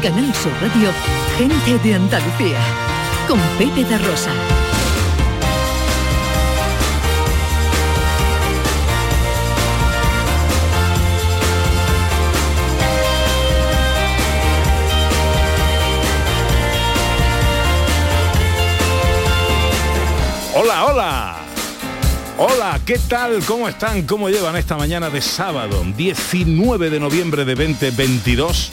Canal Sur Radio, gente de Andalucía, con Pepe Rosa. Hola, hola. Hola, ¿qué tal? ¿Cómo están? ¿Cómo llevan esta mañana de sábado, 19 de noviembre de 2022?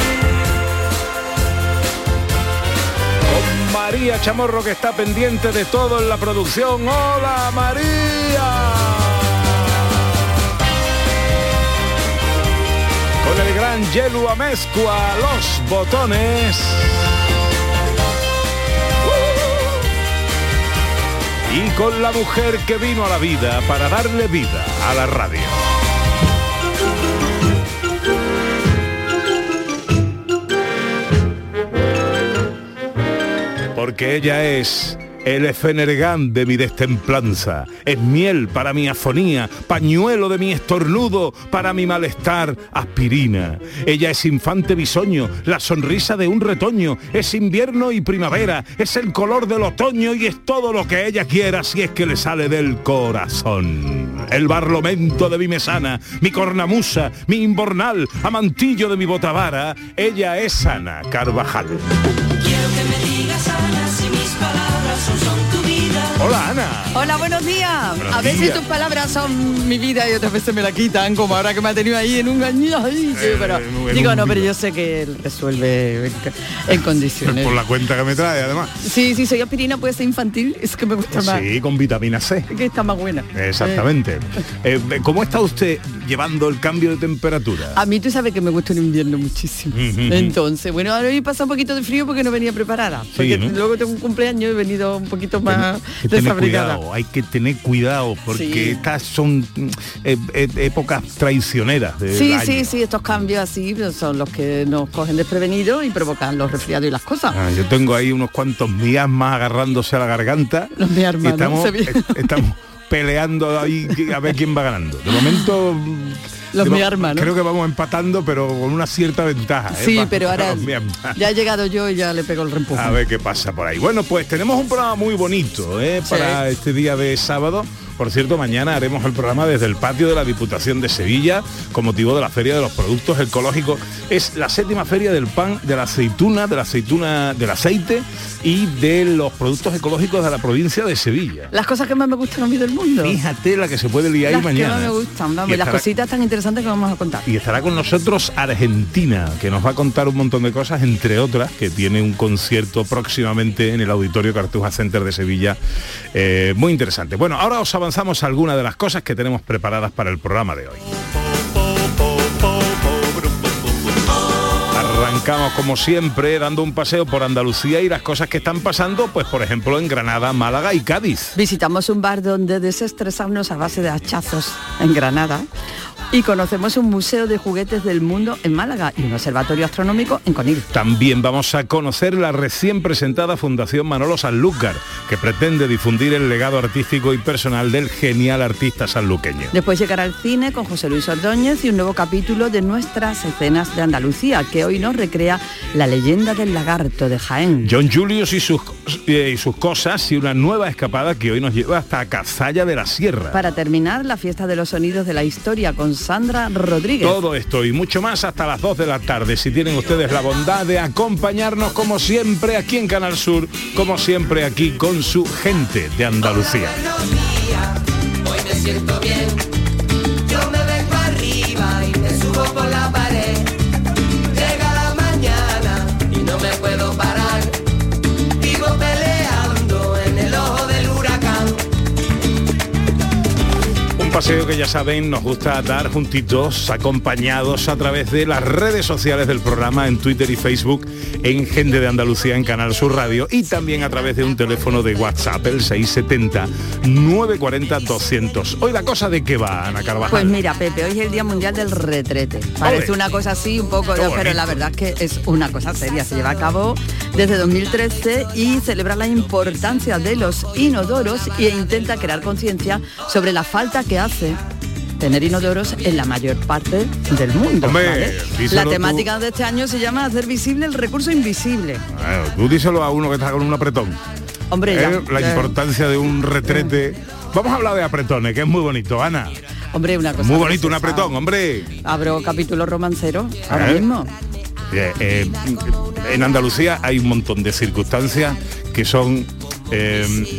María Chamorro que está pendiente de todo en la producción. ¡Hola María! Con el gran Yelu Amezcua, los botones. y con la mujer que vino a la vida para darle vida a la radio. Porque ella es el efenergán de mi destemplanza, es miel para mi afonía, pañuelo de mi estornudo, para mi malestar, aspirina. Ella es infante bisoño, la sonrisa de un retoño, es invierno y primavera, es el color del otoño y es todo lo que ella quiera si es que le sale del corazón. El barlomento de mi mesana, mi cornamusa, mi imbornal, amantillo de mi botavara, ella es Ana Carvajal. Hola Ana. Hola, buenos días. Buenos a veces días. tus palabras son mi vida y otras veces me la quitan, como ahora que me ha tenido ahí en un año. Sí, Eh, pero, en un- en digo, un no, pero yo sé que él resuelve en, en condiciones. Por la cuenta que me trae además. Sí, sí, soy aspirina, puede ser infantil, es que me gusta más. Sí, con vitamina C. Que está más buena. Exactamente. Eh, ¿Cómo está usted llevando el cambio de temperatura? A mí tú sabes que me gusta el invierno muchísimo. Entonces, bueno, ahora hoy pasa un poquito de frío porque no venía preparada. Porque ¿no? luego tengo un cumpleaños y he venido un poquito más tener cuidado, hay que tener cuidado porque Sí. estas son mm, eh, eh, épocas traicioneras. del Sí, año. sí, sí, estos cambios así pues, son los que nos cogen desprevenidos y provocan los resfriados y las cosas. Ah, yo tengo ahí unos cuantos miasmas agarrándose a la garganta. Los ¿no? estamos, Se est- estamos peleando ahí a ver quién va ganando. De momento Los de mo- miasmas, ¿no? Creo que vamos empatando, pero con una cierta ventaja. ¿eh? Sí, pero ahora ya he llegado yo y ya le pego el reempuje. A ver qué pasa por ahí. Bueno, pues tenemos un programa muy bonito ¿eh? para este día de sábado. Por cierto, mañana haremos el programa desde el patio de la Diputación de Sevilla con motivo de la Feria de los Productos Ecológicos. Es la séptima feria del pan, de la aceituna, de la aceituna, del aceite y de los productos ecológicos de la provincia de Sevilla. Las cosas que más me gustan a mí del mundo. Fíjate la que se puede liar ahí las mañana. que más me gustan, vamos, Y y las cositas tan interesantes que vamos a contar. y estará con nosotros Argentina, que nos va a contar un montón de cosas, entre otras, que tiene un concierto próximamente en el Auditorio Cartuja Center de Sevilla. eh, muy interesante. Bueno, ahora os avanzamos algunas de las cosas que tenemos preparadas para el programa de hoy. Arrancamos como siempre dando un paseo por Andalucía y las cosas que están pasando, pues por ejemplo en Granada, Málaga y Cádiz. Visitamos un bar donde desestresarnos a base de hachazos en Granada y conocemos un museo de juguetes del mundo en Málaga y un observatorio astronómico en Conil. También vamos a conocer la recién presentada Fundación Manolo Sanlúcar, que pretende difundir el legado artístico y personal del genial artista sanluqueño. Después llegará al cine con José Luis Ordóñez y un nuevo capítulo de nuestras escenas de Andalucía, que hoy nos recrea la leyenda del lagarto de Jaén. John Julius y sus, eh, y sus cosas y una nueva escapada que hoy nos lleva hasta Cazalla de la Sierra. Para terminar, la fiesta de los sonidos de la historia con Sandra Rodríguez. Todo esto y mucho más hasta las 2 de la tarde. Si tienen ustedes la bondad de acompañarnos como siempre aquí en Canal Sur, como siempre aquí con su gente de Andalucía. Hoy me siento bien. Yo me vengo arriba y me subo por la pared. Llega la mañana y no me puedo parar. Paseo que ya saben nos gusta dar juntitos, acompañados a través de las redes sociales del programa en Twitter y Facebook, en Gente de Andalucía en Canal Sur Radio y también a través de un teléfono de WhatsApp, el 670-940-200. Hoy la cosa de qué va, Ana Carvajal. Pues mira, Pepe, hoy es el Día Mundial del Retrete. Parece una cosa así, un poco, pero la verdad es que es una cosa seria. Se lleva a cabo desde 2013 y celebra la importancia de los inodoros e intenta crear conciencia sobre la falta que hace tener inodoros en la mayor parte del mundo. Hombre, ¿vale? díselo La tú. temática de este año se llama hacer visible el recurso invisible. Bueno, tú díselo a uno que está con un apretón. Hombre, ya, Eh, la ya. importancia de un retrete. Vamos a hablar de apretones, que es muy bonito, Ana. Hombre, una cosa Muy bonito, un apretón, hombre. Abro capítulo romancero ahora ¿Eh? mismo. Eh, eh, en Andalucía hay un montón de circunstancias que son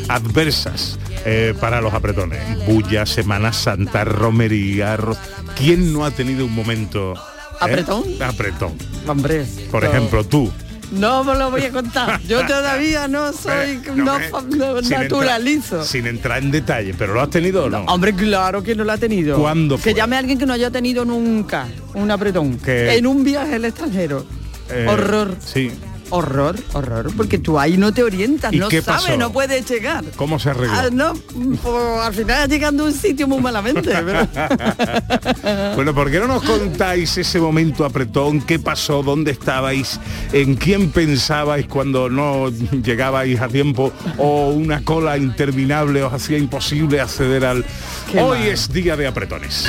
adversas eh, para los apretones. Bulla, Semana Santa, romería. ro- ¿Quién no ha tenido un momento? eh? ¿Apretón? Apretón. Hombre. Por no. ejemplo, tú. No me lo voy a contar. Yo todavía no soy, Eh, no, me- fa- no sin naturalizo. sin entrar en detalle, pero ¿lo has tenido o no? Hombre, claro que no lo ha tenido. ¿Cuándo fue? Que llame a alguien que no haya tenido nunca un apretón. Que- En un viaje al extranjero. Eh, horror. Sí. Horror, horror. Porque tú ahí no te orientas, ¿Y no qué sabes, pasó? no puedes llegar. ¿Cómo se arregló? Ah, no, pues, al final llegando a un sitio muy malamente. pero- Bueno, ¿por qué no nos contáis ese momento apretón? ¿Qué pasó? ¿Dónde estabais? ¿En quién pensabais cuando no llegabais a tiempo? ¿O una cola interminable os hacía imposible acceder al... Qué Hoy mal. es día de apretones.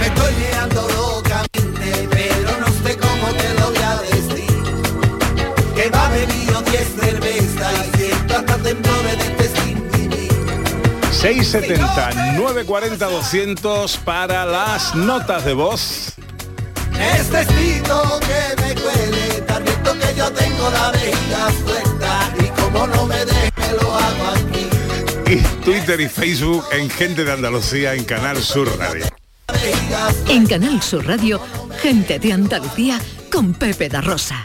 Me estoy 670 940 200 para las notas de voz. Necesito que me cuele, te advierto que yo tengo la vejiga suelta y como no me deje lo hago aquí. Y Twitter y Facebook en Gente de Andalucía en Canal Sur Radio. En Canal Sur Radio, gente de Andalucía con Pepe da Rosa.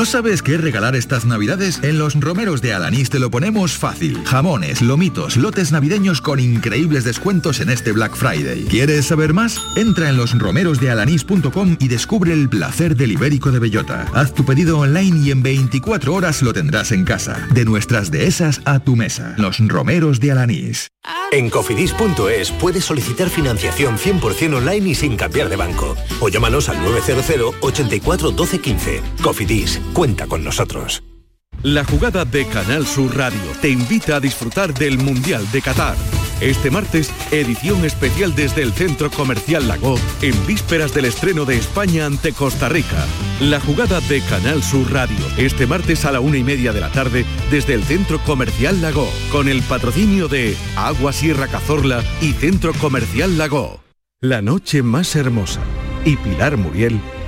¿No sabes qué regalar estas navidades? En los romeros de Alanís te lo ponemos fácil. Jamones, lomitos, lotes navideños con increíbles descuentos en este Black Friday. ¿Quieres saber más? Entra en losromerosdealanís.com y descubre el placer del ibérico de bellota. Haz tu pedido online y en 24 horas lo tendrás en casa. De nuestras dehesas a tu mesa. Los romeros de Alanís. En cofidis.es puedes solicitar financiación 100% online y sin cambiar de banco. O llámanos al 900 84 12 15. Cofidis, cuenta con nosotros. La jugada de Canal Sur Radio te invita a disfrutar del Mundial de Qatar. Este martes, edición especial desde el Centro Comercial Lago, en vísperas del estreno de España ante Costa Rica. La jugada de Canal Sur Radio, este martes a la una y media de la tarde, desde el Centro Comercial Lago, con el patrocinio de Agua Sierra Cazorla y Centro Comercial Lago. La noche más hermosa y Pilar Muriel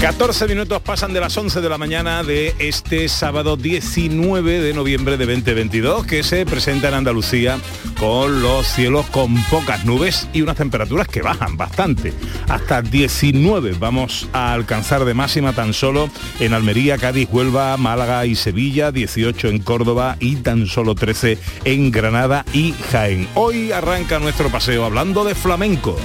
14 minutos pasan de las 11 de la mañana de este sábado 19 de noviembre de 2022 que se presenta en Andalucía con los cielos con pocas nubes y unas temperaturas que bajan bastante. Hasta 19 vamos a alcanzar de máxima tan solo en Almería, Cádiz, Huelva, Málaga y Sevilla, 18 en Córdoba y tan solo 13 en Granada y Jaén. Hoy arranca nuestro paseo hablando de flamenco.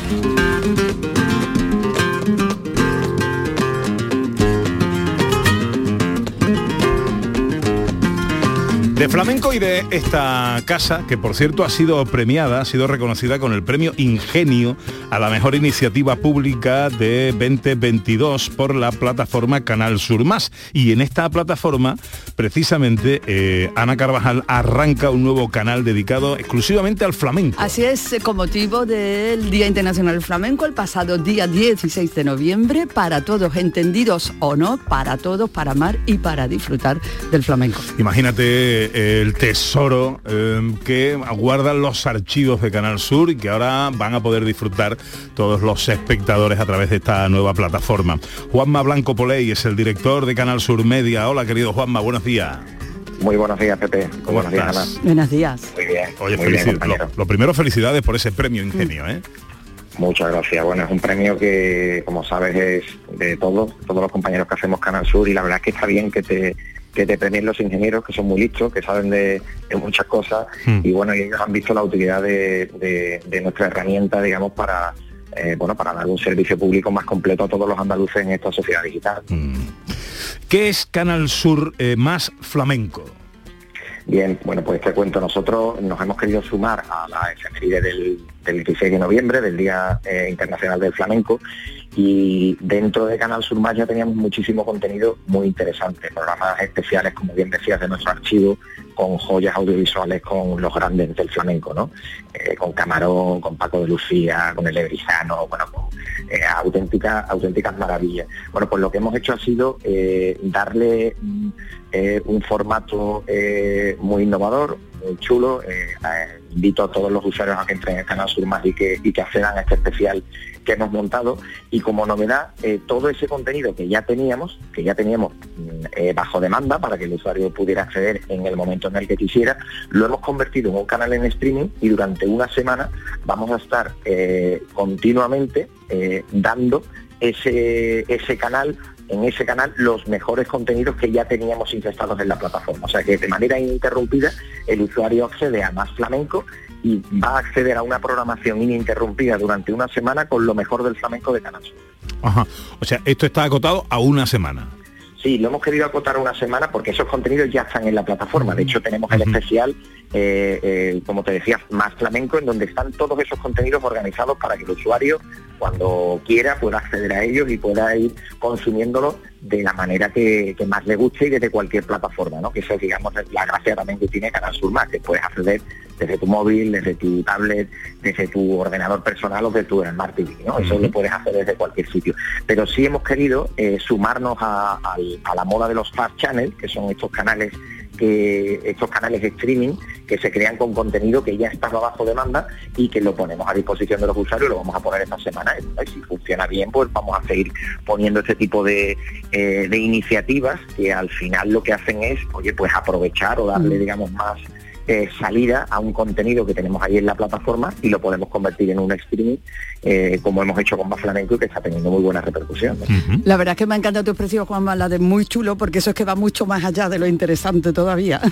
De flamenco y de esta casa, que por cierto ha sido premiada, ha sido reconocida con el premio Ingenio a la mejor iniciativa pública de 2022 por la plataforma Canal Sur Más. Y en esta plataforma, precisamente, eh, Ana Carvajal arranca un nuevo canal dedicado exclusivamente al flamenco. Así es, con motivo del Día Internacional del Flamenco, el pasado día 16 de noviembre, para todos, entendidos o no, para todos, para amar y para disfrutar del flamenco. Imagínate el tesoro eh, que guardan los archivos de Canal Sur y que ahora van a poder disfrutar todos los espectadores a través de esta nueva plataforma. Juanma Blanco Poley es el director de Canal Sur Media. Hola querido Juanma, buenos días. Muy buenos días, Pepe. ¿Cómo buenos días, estás? Ana. Buenos días. Muy bien. Oye, muy bien, lo, lo primero, felicidades por ese premio Ingenio, ¿eh? Muchas gracias. Bueno, es un premio que, como sabes, es de todos, todos los compañeros que hacemos Canal Sur y la verdad es que está bien que te que te premien los ingenieros que son muy listos, que saben de, de muchas cosas Hmm. y bueno, ellos han visto la utilidad de, de- de nuestra herramienta, digamos, para eh, bueno, para dar un servicio público más completo a todos los andaluces en esta sociedad digital. ¿Qué es Canal Sur eh, más flamenco? Bien, bueno, pues te cuento, nosotros nos hemos querido sumar a la efeméride del, del 16 de noviembre, del Día eh, Internacional del Flamenco, y dentro de Canal Sur Más ya teníamos muchísimo contenido muy interesante, programas especiales, como bien decías, de nuestro archivo, con joyas audiovisuales con los grandes del flamenco, ¿no? Eh, con Camarón, con Paco de Lucía, con el Ebrizano, bueno, con eh, auténticas, maravillas. Bueno, pues lo que hemos hecho ha sido eh, darle mm, un formato muy innovador, muy chulo. Invito a todos los usuarios a que entren en el canal Sur Más y que, accedan a este especial que hemos montado. Y como novedad, eh, todo ese contenido que ya teníamos, que ya teníamos mm, eh, bajo demanda para que el usuario pudiera acceder en el momento en el que quisiera, lo hemos convertido en un canal en streaming y durante una semana vamos a estar eh, continuamente dando ese, ese canal en ese canal los mejores contenidos que ya teníamos ingestados en la plataforma. O sea que de manera ininterrumpida el usuario accede a más flamenco y va a acceder a una programación ininterrumpida durante una semana con lo mejor del flamenco de Canal. Ajá. O sea, esto está acotado a una semana. Sí, lo hemos querido acotar a una semana porque esos contenidos ya están en la plataforma. De hecho, tenemos el especial, eh, eh, como te decía, más flamenco, en donde están todos esos contenidos organizados para que el usuario, cuando quiera, pueda acceder a ellos y pueda ir consumiéndolos de la manera que, que más le guste y desde cualquier plataforma, ¿no? Que eso, digamos, es la gracia también que tiene Canal Sur Más, que puedes acceder desde tu móvil, desde tu tablet, desde tu ordenador personal o desde tu Smart TV, ¿no? Eso lo puedes hacer desde cualquier sitio. Pero sí hemos querido eh, sumarnos a, a la moda de los fast channels, que son estos canales que estos canales de streaming que se crean con contenido que ya está bajo demanda y que lo ponemos a disposición de los usuarios, lo vamos a poner esta semana y si funciona bien pues vamos a seguir poniendo este tipo de, eh, de iniciativas que al final lo que hacen es oye pues aprovechar o darle digamos más eh, salida a un contenido que tenemos ahí en la plataforma y lo podemos convertir en un streaming eh, como hemos hecho con Más Flamenco y que está teniendo muy buena repercusión. ¿no? La verdad es que me ha encantado tu expresión, Juanma, la de muy chulo, porque eso es que va mucho más allá de lo interesante todavía.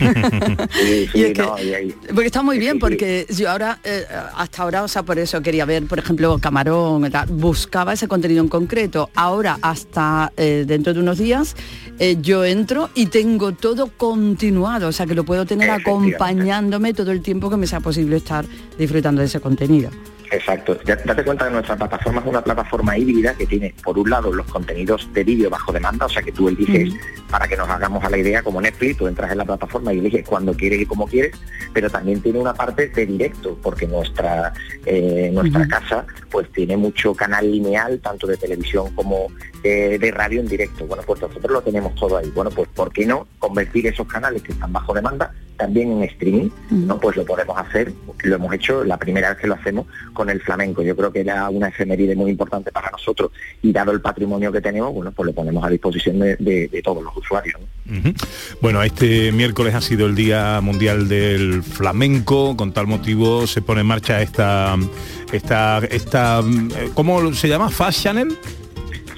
Sí, sí, Y es que- no, y ahí- Porque está muy bien, sí. porque yo ahora, eh, hasta ahora, o sea, por eso quería ver, por ejemplo, Camarón, tal, buscaba ese contenido en concreto. Ahora, hasta eh, dentro de unos días, eh, yo entro y tengo todo continuado, o sea, que lo puedo tener Efectivamente. Acompañándome todo el tiempo que me sea posible estar disfrutando de ese contenido. Exacto. Ya- Date cuenta que nuestra plataforma es una plataforma híbrida que tiene, por un lado, los contenidos de vídeo bajo demanda, o sea que tú eliges, para que nos hagamos a la idea, como Netflix, tú entras en la plataforma y eliges cuando quieres y como quieres, pero también tiene una parte de directo, porque nuestra, eh, nuestra casa pues tiene mucho canal lineal, tanto de televisión como de, de radio en directo. Bueno, pues nosotros lo tenemos todo ahí. Bueno, pues ¿por qué no convertir esos canales que están bajo demanda también en streaming, ¿no? Pues lo podemos hacer, lo hemos hecho la primera vez que lo hacemos con el flamenco. Yo creo que era una efeméride muy importante para nosotros y dado el patrimonio que tenemos, bueno, pues lo ponemos a disposición de, de- de todos los usuarios. Bueno, este miércoles ha sido el Día Mundial del Flamenco, con tal motivo se pone en marcha esta, esta, esta eh, ¿cómo se llama? Fast Channel.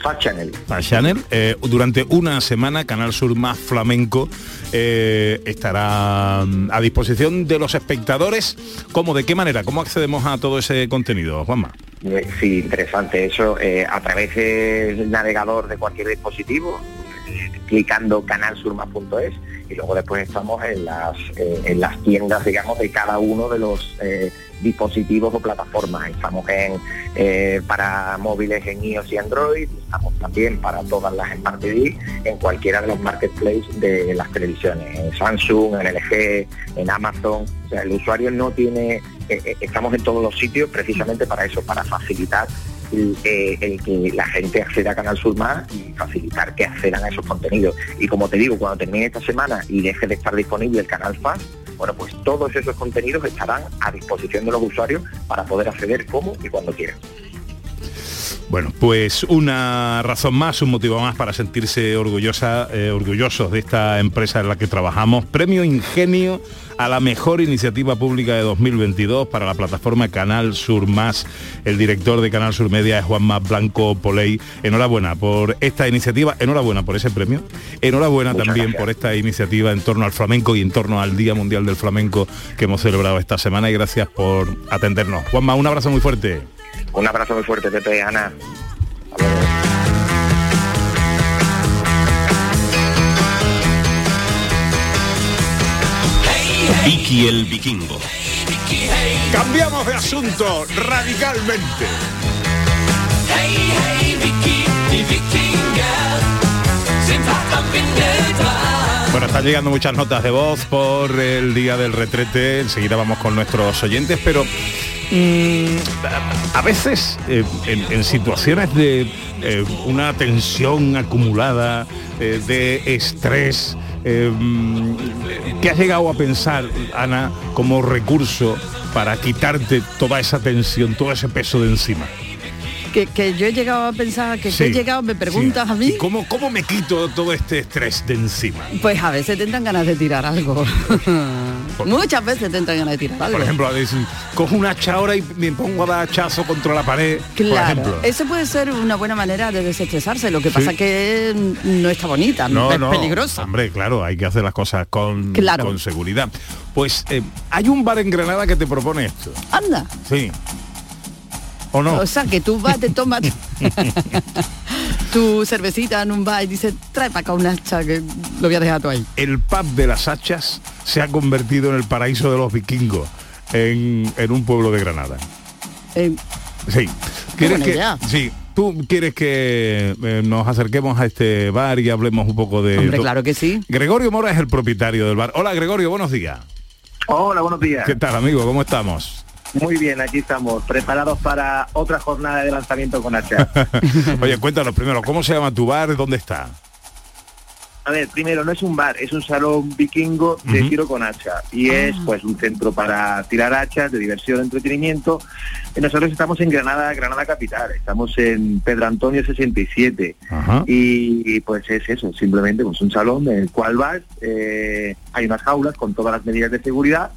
Fast Channel. Fast Channel. Eh, durante una semana, Canal Sur más flamenco eh, estará mm, a disposición de los espectadores. ¿Cómo? ¿De qué manera? ¿Cómo accedemos a todo ese contenido, Juanma? Eh, Sí, interesante. Eso eh, a través del navegador de cualquier dispositivo, clicando canalsurma.es y luego después estamos en las, en las tiendas, digamos, de cada uno de los dispositivos o plataformas. Estamos en eh, para móviles en iOS y Android, estamos también para todas las Smart TV en cualquiera de los marketplaces de las televisiones, en Samsung, en LG, en Amazon. O sea, el usuario no tiene, eh, eh, estamos en todos los sitios precisamente para eso, para facilitar el, que la gente acceda a Canal Sur Más y facilitar que accedan a esos contenidos. Y como te digo, cuando termine esta semana y deje de estar disponible el Canal Fast, bueno, pues todos esos contenidos estarán a disposición de los usuarios para poder acceder como y cuando quieran. Bueno, pues una razón más, un motivo más para sentirse orgullosa, eh, orgullosos de esta empresa en la que trabajamos. Premio Ingenio a la mejor iniciativa pública de 2022 para la plataforma Canal Sur Más. El director de Canal Sur Media es Juanma Blanco Poley. Enhorabuena por esta iniciativa, enhorabuena por ese premio, enhorabuena Muchas también gracias. por esta iniciativa en torno al flamenco y en torno al Día Mundial del Flamenco que hemos celebrado esta semana y gracias por atendernos. Juanma, un abrazo muy fuerte. Un abrazo muy fuerte, Pepe, Ana. Vicky el Vikingo. Cambiamos de asunto radicalmente. Bueno, están llegando muchas notas de voz por el día del retrete. Enseguida vamos con nuestros oyentes, pero mm, a veces eh, en, en situaciones de eh, una tensión acumulada, eh, de estrés, mm, ¿qué has llegado a pensar, Ana, como recurso para quitarte toda esa tensión, todo ese peso de encima? Que, que yo he llegado a pensar, que, que Sí, he llegado, me preguntas sí. a mí, ¿Y ¿Cómo, ¿Cómo me quito todo este estrés de encima? pues a veces te entran ganas de tirar algo. Muchas veces te entran ganas de tirar algo. Por ejemplo, a veces, cojo un hacha ahora y me pongo a dar hachazo contra la pared. Por Claro, ejemplo. eso puede ser una buena manera de desestresarse. Lo que Sí. pasa que mm, no está bonita, No, es no, peligrosa. Hombre, claro, hay que hacer las cosas con, Claro. con seguridad. Pues eh, hay un bar en Granada que te propone esto. Anda. Sí. ¿O no? O sea, que tú vas, te tomas tu cervecita en un bar y dices, trae para acá un hacha que lo voy a dejar todo ahí. El pub de las hachas se ha convertido en el paraíso de los vikingos en, en un pueblo de Granada. Eh, Sí. ¿Quieres que, idea. sí, tú quieres que eh, nos acerquemos a este bar y hablemos un poco de... hombre, claro que sí. Gregorio Mora es el propietario del bar. Hola Gregorio, buenos días. Hola, buenos días. ¿Qué tal amigo? ¿Cómo estamos? Muy bien, aquí estamos, preparados para otra jornada de lanzamiento con hacha. Oye, cuéntanos primero, ¿cómo se llama tu bar? ¿Dónde está? A ver, primero, no es un bar, es un salón vikingo de Ujú. tiro con hacha. Y es pues un centro para tirar hachas, de diversión, entretenimiento. Eh, Nosotros estamos en Granada, Granada Capital, estamos en Pedro Antonio 67. Ajá. Y, pues es eso, simplemente pues un salón en el cual vas, eh, hay unas jaulas con todas las medidas de seguridad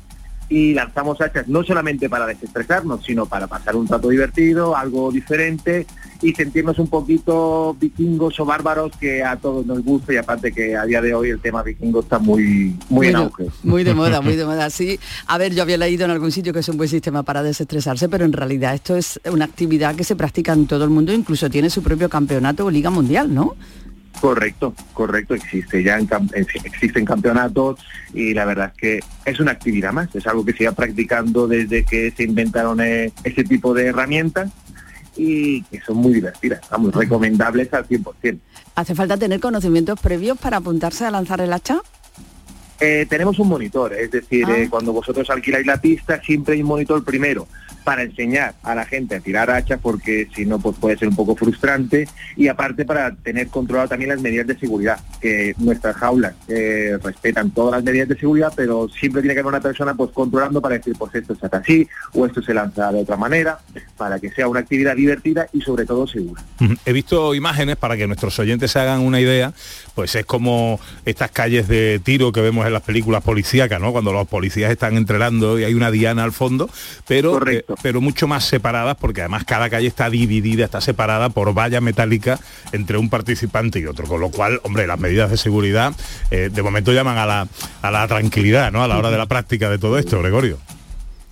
y lanzamos hachas no solamente para desestresarnos, sino para pasar un rato divertido, algo diferente y sentirnos un poquito vikingos o bárbaros que a todos nos gusta y aparte que a día de hoy el tema vikingo está muy muy en de- auge. muy de moda, muy de moda, sí. A ver, yo había leído en algún sitio que es un buen sistema para desestresarse, pero en realidad esto es una actividad que se practica en todo el mundo, incluso tiene su propio campeonato o liga mundial, ¿no? Correcto, correcto, existe ya en existen campeonatos y la verdad es que es una actividad más, es algo que se iba practicando desde que se inventaron eh, ese tipo de herramientas y que son muy divertidas, vamos, recomendables al 100%. ¿Hace falta tener conocimientos previos para apuntarse a lanzar el hacha? Eh, tenemos un monitor, es decir, Ah. eh, cuando vosotros alquiláis la pista siempre hay un monitor primero para enseñar a la gente a tirar hacha porque si no pues puede ser un poco frustrante y aparte para tener controlado también las medidas de seguridad que nuestras jaulas eh, respetan todas las medidas de seguridad pero siempre tiene que haber una persona pues controlando para decir pues esto se hace así o esto se lanza de otra manera para que sea una actividad divertida y sobre todo segura. He visto imágenes para que nuestros oyentes se hagan una idea, pues es como estas calles de tiro que vemos en las películas policíacas, ¿no? Cuando los policías están entrenando y hay una diana al fondo, pero, eh, pero mucho más separadas porque además cada calle está dividida, está separada por valla metálica entre un participante y otro, con lo cual, hombre, las medidas de seguridad eh, de momento llaman a la, a la tranquilidad, ¿no? A la hora de la práctica de todo esto, Gregorio.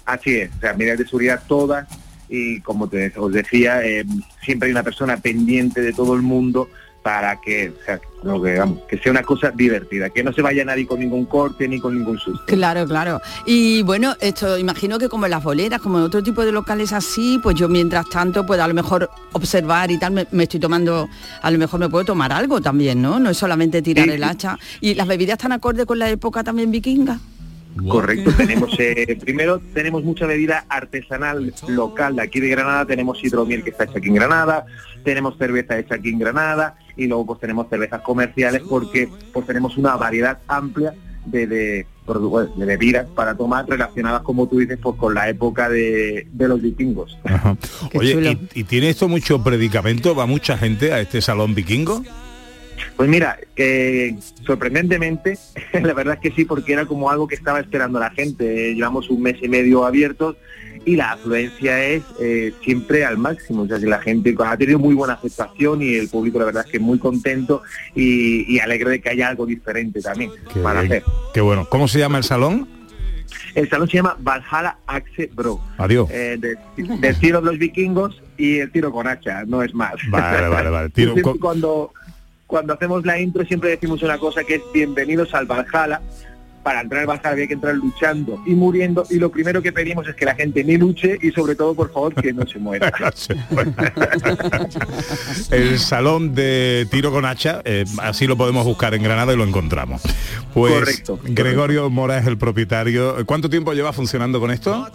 Así es, o medidas de seguridad todas y como te, os decía, eh, siempre hay una persona pendiente de todo el mundo para que, o sea, lo que, vamos, que sea una cosa divertida, que no se vaya nadie con ningún corte ni con ningún susto. Claro, claro. Y bueno, esto imagino que como en las boleras, como en otro tipo de locales así, pues yo mientras tanto puedo a lo mejor observar y tal, me, me estoy tomando, a lo mejor me puedo tomar algo también, ¿no? No es solamente tirar Sí, el hacha. ¿Y las bebidas están acorde con la época también vikinga? Correcto, tenemos eh, primero tenemos mucha bebida artesanal local de aquí de Granada, tenemos hidromiel que está hecha aquí en Granada, tenemos cerveza hecha aquí en Granada y luego pues tenemos cervezas comerciales porque pues tenemos una variedad amplia de, de, bebidas para tomar relacionadas como tú dices pues con la época de, de los vikingos. Oye, ¿y, y tiene esto mucho predicamento? ¿Va mucha gente a este salón vikingo? Pues mira, eh, sorprendentemente, la verdad es que sí, porque era como algo que estaba esperando la gente. Eh, llevamos un mes y medio abiertos y la afluencia es eh, siempre al máximo. O sea, si la gente ha tenido muy buena aceptación y el público la verdad es que muy contento y, y alegre de que haya algo diferente también Qué, para hacer. qué bueno. ¿Cómo se llama el salón? El salón se llama Valhalla Axe Bro. Adiós. Eh, de- tiro de los vikingos y el tiro con hacha, no es más. Vale, vale, vale. Tiro con- cuando, cuando hacemos la intro siempre decimos una cosa que es bienvenidos al Valhalla. Para entrar al Valhalla había que entrar luchando y muriendo y lo primero que pedimos es que la gente ni luche y sobre todo, por favor, que no se muera. el salón de tiro con hacha, eh, así lo podemos buscar en Granada y lo encontramos. Pues Correcto, Gregorio Mora es el propietario. ¿Cuánto tiempo lleva funcionando con esto?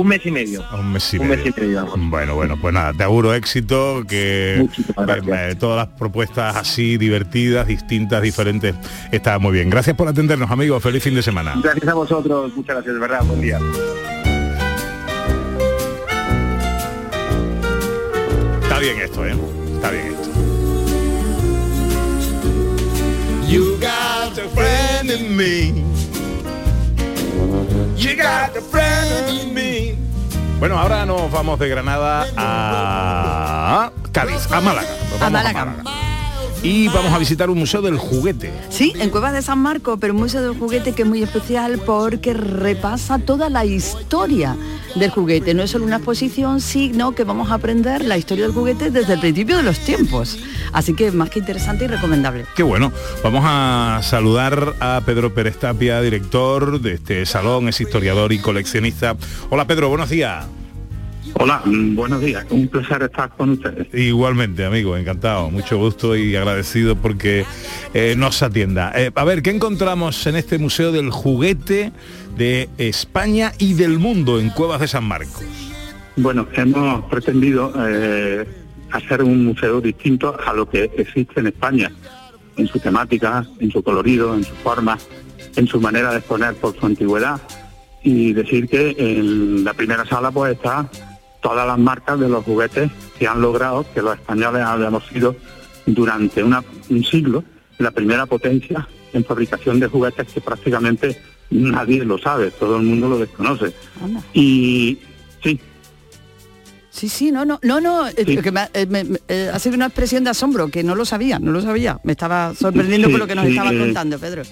Un mes y medio. Un mes y Un medio. mes y medio. Bueno, bueno, pues nada, te auguro éxito, que eh, todas las propuestas así divertidas, distintas, diferentes, está muy bien. Gracias por atendernos, amigos. Feliz fin de semana. Gracias a vosotros, muchas gracias, de verdad, buen día. Está bien esto, ¿eh? Está bien esto. You got a friend in me. You got a friend in me. Bueno, ahora nos vamos de Granada a Cádiz, a Málaga. Nos A vamos Málaga. Y vamos a visitar un museo del juguete. Sí, en Cuevas de San Marco, pero un museo del juguete que es muy especial porque repasa toda la historia del juguete. No es solo una exposición, sino que vamos a aprender la historia del juguete desde el principio de los tiempos. Así que más que interesante y recomendable. Qué bueno. Vamos a saludar a Pedro Pérez Tapia, director de este salón, es historiador y coleccionista. Hola Pedro, buenos días. Hola, mm, buenos días. Un placer estar con ustedes. Igualmente, amigo, encantado, mucho gusto y agradecido porque eh, nos atienda. Eh, a ver, ¿qué encontramos en este Museo del Juguete de España y del mundo en Cuevas de San Marcos? Bueno, hemos pretendido eh, hacer un museo distinto a lo que existe en España, en su temática, en su colorido, en su forma, en su manera de exponer por su antigüedad y decir que en la primera sala pues está todas las marcas de los juguetes que han logrado que los españoles hayamos sido durante una- un siglo la primera potencia en fabricación de juguetes que prácticamente nadie lo sabe, todo el mundo lo desconoce. Anda. Y sí, Sí, sí, no, no, no, no, eh, Sí. que me, ha- eh, me- me- eh, ha sido una expresión de asombro, que no lo sabía, no lo sabía. Me estaba sorprendiendo Sí, con lo que nos sí, estaba eh, contando, Pedro.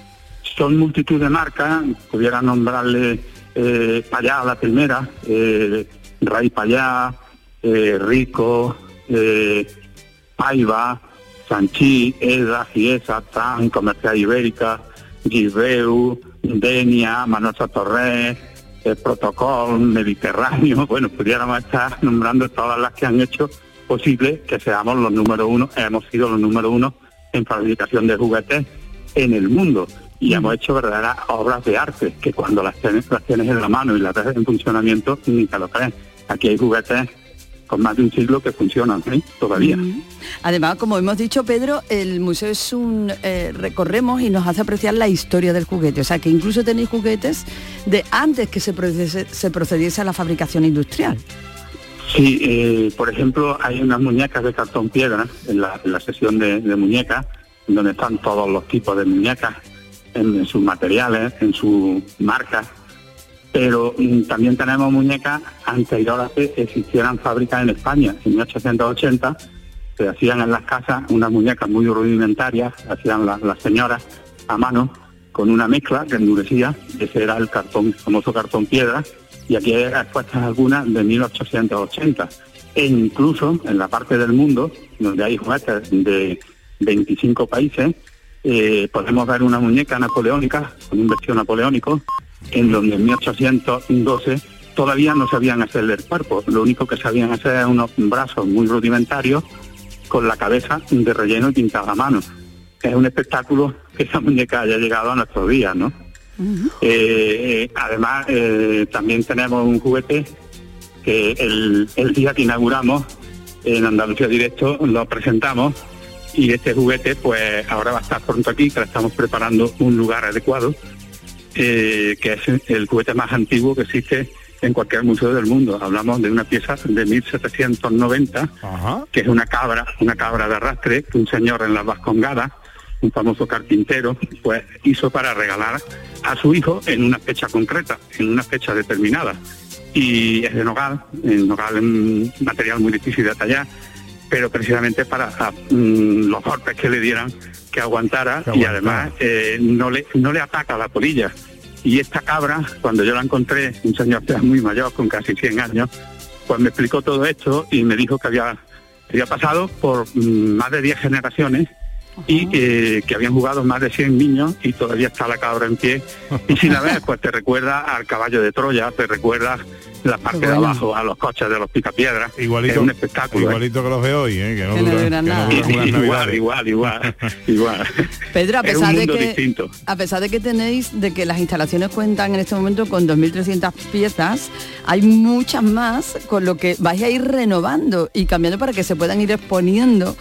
son multitud de marcas, pudiera nombrarle eh, Payá la primera, eh, Ray Payá, eh, Rico, eh, Paiva, Sanchi, Eda, Giesa, Tan, Comercial Ibérica, Gibeu, Denia, Manosa Torres, el Protocol, Mediterráneo, bueno, pudiéramos estar nombrando todas las que han hecho posible que seamos los número uno, hemos sido los número uno en fabricación de juguetes en el mundo. Y hemos hecho verdaderas obras de arte que cuando las tienes, las tienes en la mano y las ves en funcionamiento ni te lo crees. Aquí hay juguetes con más de un siglo que funcionan ¿eh? todavía. Además, como hemos dicho, Pedro, el museo es un... eh, recorremos y nos hace apreciar la historia del juguete. O sea, que incluso tenéis juguetes de antes que se procediese, se procediese a la fabricación industrial. Sí, eh, por ejemplo, hay unas muñecas de cartón piedra en la, en la sesión de, de muñecas, donde están todos los tipos de muñecas, en, en sus materiales, en sus marcas, pero mm, también tenemos muñecas anteriores que existieran fábricas en España. En 1880 se hacían en las casas unas muñecas muy rudimentarias, hacían las, las señoras a mano, con una mezcla que endurecía, ese era el cartón, famoso cartón piedra, y aquí hay expuestas algunas de 1880. E incluso en la parte del mundo, donde hay juguetes de 25 países, eh, podemos ver una muñeca napoleónica, con un vestido napoleónico, en donde en 1812 todavía no sabían hacerle el cuerpo, lo único que sabían hacer era unos brazos muy rudimentarios con la cabeza de relleno y pintada a mano. Es un espectáculo que esa muñeca haya llegado a nuestros días, ¿no? Eh, eh, además, eh, también tenemos un juguete que el, el día que inauguramos en Andalucía Directo lo presentamos y este juguete pues ahora va a estar pronto aquí, que le estamos preparando un lugar adecuado, eh, que es el juguete más antiguo que existe en cualquier museo del mundo. Hablamos de una pieza de 1790, que es una cabra, una cabra de arrastre que un señor en las Vascongadas, un famoso carpintero, pues hizo para regalar a su hijo en una fecha concreta, en una fecha determinada. Y es de nogal, el nogal es un material muy difícil de tallar, pero precisamente para mm, los golpes que le dieran que aguantara y además eh, no le no le ataca la polilla. Y esta cabra cuando yo la encontré un señor ya muy mayor con casi 100 años pues me explicó todo esto y me dijo que había había pasado por mm, más de 10 generaciones y eh, que habían jugado más de 100 niños y todavía está la cabra en pie y si la ves pues te recuerda al caballo de Troya te recuerda la parte de abajo a los coches de los picapiedras Igualito, es un espectáculo ¿eh? igualito que los de hoy, ¿eh? que no Que no duran- duran que no nada. duran unas igual, igual, igual, igual. Pedro, a pesar de que distinto. a pesar de que tenéis de que las instalaciones cuentan en este momento con 2.300 piezas, hay muchas más con lo que vais a ir renovando y cambiando para que se puedan ir exponiendo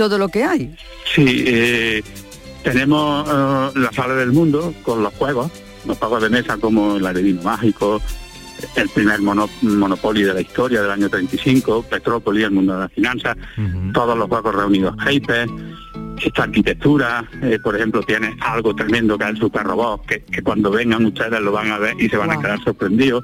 todo lo que hay. Sí, eh, tenemos eh, la sala del mundo con los juegos, los juegos de mesa como el adivino mágico, el primer mono- Monopoly de la historia del año 35, Petrópolis, el mundo de las finanzas, todos los juegos reunidos Hyper, esta arquitectura, eh, por ejemplo, tiene algo tremendo que es el super robot, que, que cuando vengan ustedes lo van a ver y se van a quedar sorprendidos.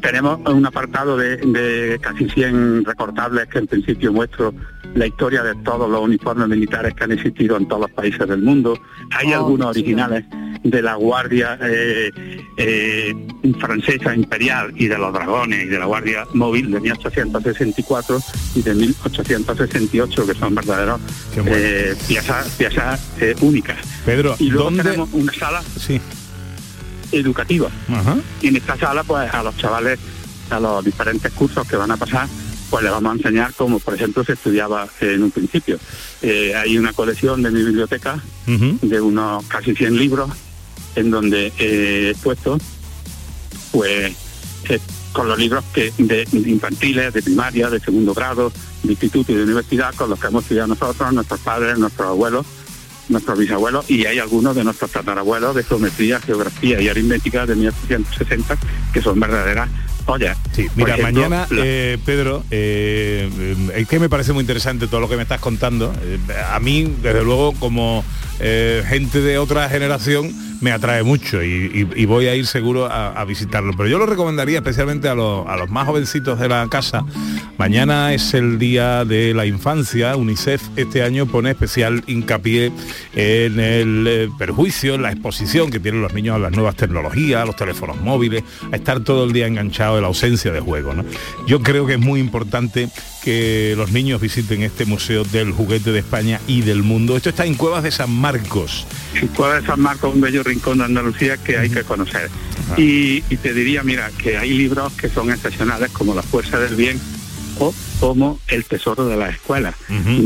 Tenemos un apartado de, de casi 100 recortables que en principio muestro la historia de todos los uniformes militares que han existido en todos los países del mundo. Hay Oh, algunos originales de la Guardia eh, eh, Francesa Imperial y de los Dragones y de la Guardia Móvil de 1864 y de 1868, que son verdaderos eh, piezas, piezas únicas. Pedro, y luego ¿dónde- tenemos una sala Sí. educativa. Ajá. Y en esta sala, pues a los chavales, a los diferentes cursos que van a pasar, pues les vamos a enseñar como, por ejemplo, se estudiaba en un principio. Eh, hay una colección de mi biblioteca de unos casi 100 libros en donde eh, he puesto, pues, eh, con los libros que de, de infantiles, de primaria, de segundo grado, de instituto y de universidad, con los que hemos estudiado nosotros, nuestros padres, nuestros abuelos, nuestros bisabuelos y hay algunos de nuestros tatarabuelos de geometría, geografía y aritmética de 1860 que son verdaderas joyas. Sí, mira, ejemplo, mañana, la- eh, Pedro, eh, eh, es que me parece muy interesante todo lo que me estás contando. A mí, desde luego, como eh, gente de otra generación, me atrae mucho y, voy a ir seguro a, visitarlo. Pero yo lo recomendaría especialmente a los, más jovencitos de la casa. Mañana es el Día de la Infancia. UNICEF este año pone especial hincapié en el eh, perjuicio, en la exposición que tienen los niños a las nuevas tecnologías, a los teléfonos móviles, a estar todo el día enganchado en la ausencia de juego. Yo creo que es muy importante que los niños visiten este Museo del Juguete de España y del mundo. Esto está en Cuevas de San Marcos. en Cueva de San Marcos, un bello rincón de Andalucía que hay que conocer. Y, y te diría, mira, que hay libros que son excepcionales como La Fuerza del Bien o como El Tesoro de la Escuela.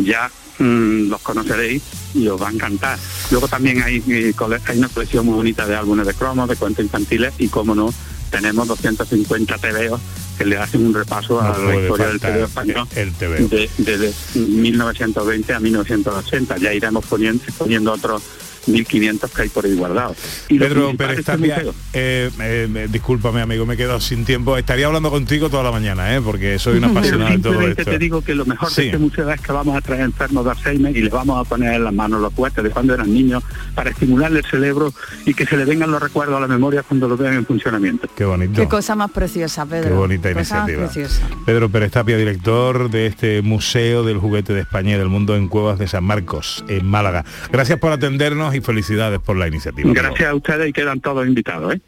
Ya mm, los conoceréis y os va a encantar. Luego también hay, eh, hay una colección muy bonita de álbumes de cromos, de cuentos infantiles y, como no, tenemos 250 TVOs que le hacen un repaso a la historia del TVO español TVO. de, desde 1920 a 1980. Ya iremos poniendo, poniendo otros 1.500 que hay por ahí guardados. Y Pedro Tapia, museo- eh, eh, discúlpame amigo, me he quedado sin tiempo. Estaría hablando contigo toda la mañana, ¿eh? porque soy un Pero apasionado de todo simplemente esto. te digo que lo mejor Sí. de este museo es que vamos a traer enfermos de Alzheimer y les vamos a poner en las manos los juguetes de cuando eran niños para estimularle el cerebro y que se le vengan los recuerdos a la memoria cuando lo vean en funcionamiento. Qué bonito. Qué cosa más preciosa, Pedro. Qué bonita Cosa iniciativa. preciosa. Pedro Pérez Tapia, director de este Museo del Juguete de España y del Mundo en Cuevas de San Marcos, en Málaga. Gracias por atendernos y felicidades por la iniciativa. Gracias a ustedes y quedan todos invitados. ¿eh?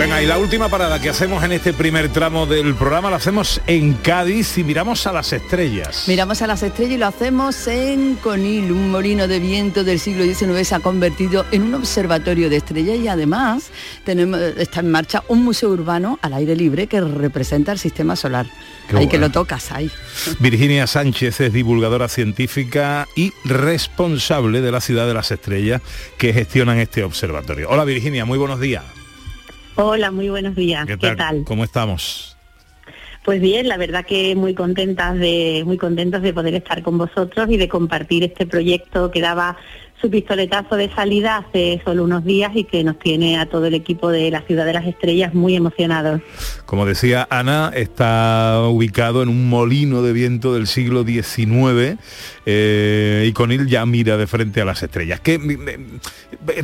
Venga, y la última parada que hacemos en este primer tramo del programa la hacemos en Cádiz y miramos a las estrellas. Miramos a las estrellas y lo hacemos en Conil, un molino de viento del siglo XIX se ha convertido en un observatorio de estrellas y además tenemos, está en marcha un museo urbano al aire libre que representa el sistema solar. Qué ahí que lo tocas ahí. Virginia Sánchez es divulgadora científica y responsable de la Ciudad de las Estrellas que gestionan este observatorio. Hola Virginia, muy buenos días. Hola, muy buenos días. ¿Qué tal? ¿Cómo estamos? Pues bien, la verdad que muy contentas de muy contentos de poder estar con vosotros y de compartir este proyecto que daba su pistoletazo de salida hace solo unos días y que nos tiene a todo el equipo de la Ciudad de las Estrellas muy emocionados. Como decía Ana, está ubicado en un molino de viento del siglo XIX eh, y con él ya mira de frente a las estrellas. ¿Qué,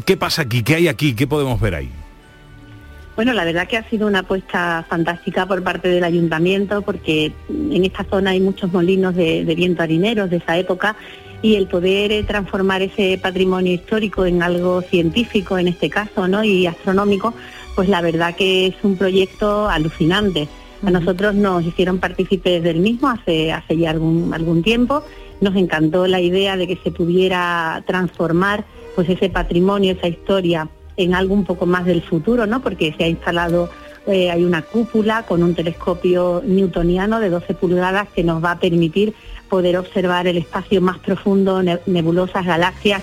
¿Qué pasa aquí? ¿Qué hay aquí? ¿Qué podemos ver ahí? Bueno, la verdad que ha sido una apuesta fantástica por parte del ayuntamiento porque en esta zona hay muchos molinos de, de viento harineros de esa época y el poder eh, transformar ese patrimonio histórico en algo científico en este caso, ¿no? y astronómico, pues la verdad que es un proyecto alucinante. A nosotros nos hicieron partícipes del mismo hace, hace ya algún, algún tiempo. Nos encantó la idea de que se pudiera transformar pues ese patrimonio, esa historia en algo un poco más del futuro, ¿no? Porque se ha instalado, eh, hay una cúpula con un telescopio newtoniano de 12 pulgadas que nos va a permitir poder observar el espacio más profundo, ne- nebulosas, galaxias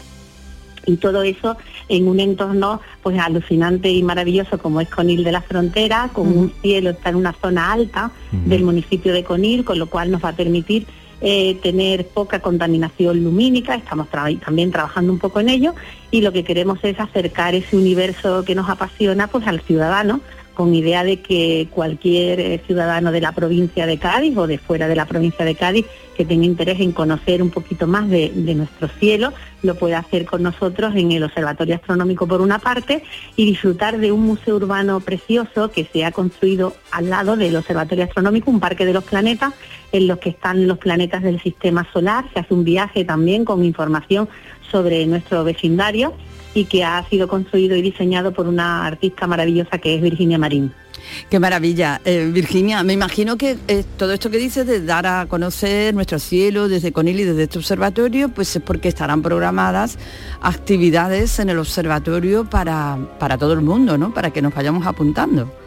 y todo eso en un entorno pues alucinante y maravilloso como es Conil de la Frontera, con un cielo, está en una zona alta del municipio de Conil, con lo cual nos va a permitir eh, tener poca contaminación lumínica, estamos también trabajando un poco en ello y lo que queremos es acercar ese universo que nos apasiona pues al ciudadano con idea de que cualquier eh, ciudadano de la provincia de Cádiz o de fuera de la provincia de Cádiz que tenga interés en conocer un poquito más de, nuestro cielo, lo puede hacer con nosotros en el Observatorio Astronómico por una parte y disfrutar de un museo urbano precioso que se ha construido al lado del Observatorio Astronómico, un parque de los planetas, en los que están los planetas del sistema solar. Se hace un viaje también con información sobre nuestro vecindario y que ha sido construido y diseñado por una artista maravillosa que es Virginia Marín. Qué maravilla. Eh, Virginia, me imagino que eh, todo esto que dices de dar a conocer nuestro cielo desde Conil y desde este observatorio, pues es porque estarán programadas actividades en el observatorio para, para todo el mundo, ¿no? Para que nos vayamos apuntando.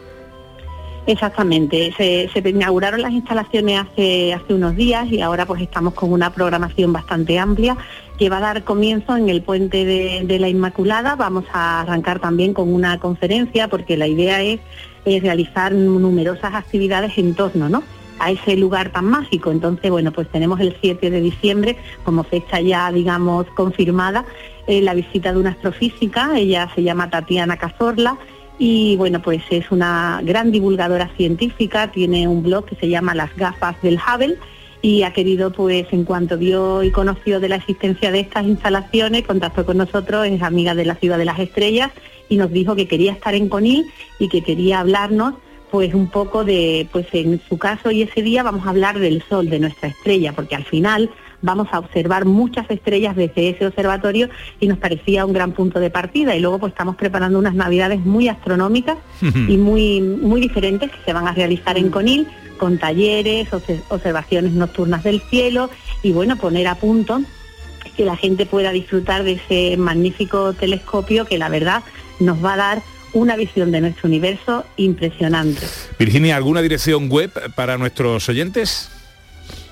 Exactamente, se, inauguraron las instalaciones hace, hace unos días y ahora pues estamos con una programación bastante amplia que va a dar comienzo en el puente de, la Inmaculada. Vamos a arrancar también con una conferencia porque la idea es, es realizar numerosas actividades en torno ¿no? a ese lugar tan mágico. Entonces, bueno, pues tenemos el 7 de diciembre como fecha ya, digamos, confirmada, eh, la visita de una astrofísica, ella se llama Tatiana Cazorla y bueno, pues es una gran divulgadora científica, tiene un blog que se llama Las gafas del Hubble y ha querido pues en cuanto vio y conoció de la existencia de estas instalaciones, contactó con nosotros, es amiga de la Ciudad de las Estrellas y nos dijo que quería estar en Conil y que quería hablarnos pues un poco de, pues en su caso y ese día vamos a hablar del Sol, de nuestra estrella, porque al final vamos a observar muchas estrellas desde ese observatorio y nos parecía un gran punto de partida y luego pues estamos preparando unas navidades muy astronómicas y muy muy diferentes que se van a realizar en Conil con talleres, obse- observaciones nocturnas del cielo y bueno, poner a punto que la gente pueda disfrutar de ese magnífico telescopio que la verdad nos va a dar una visión de nuestro universo impresionante. Virginia, ¿alguna dirección web para nuestros oyentes?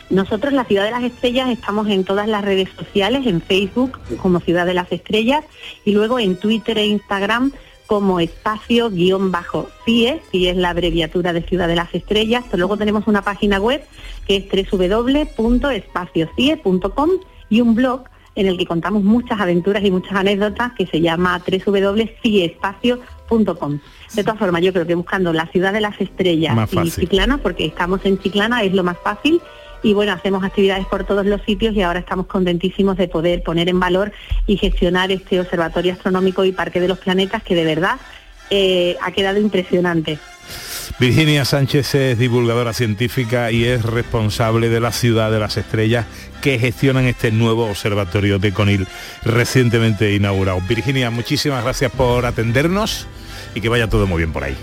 Nosotros, la Ciudad de las Estrellas, estamos en todas las redes sociales, en Facebook como Ciudad de las Estrellas y luego en Twitter e Instagram como espacio-CIE, CIE es la abreviatura de Ciudad de las Estrellas, pero luego tenemos una página web que es www.espaciocie.com y un blog en el que contamos muchas aventuras y muchas anécdotas que se llama www.ciespacio.com. De todas formas, yo creo que buscando la Ciudad de las Estrellas y. Chiclana, porque estamos en Chiclana, es lo más fácil. Y bueno, hacemos actividades por todos los sitios y ahora estamos contentísimos de poder poner en valor y gestionar este Observatorio Astronómico y Parque de los Planetas que de verdad eh, ha quedado impresionante. Virginia Sánchez es divulgadora científica y es responsable de la Ciudad de las Estrellas que gestionan este nuevo observatorio de Conil recientemente inaugurado. Virginia, muchísimas gracias por atendernos y que vaya todo muy bien por ahí.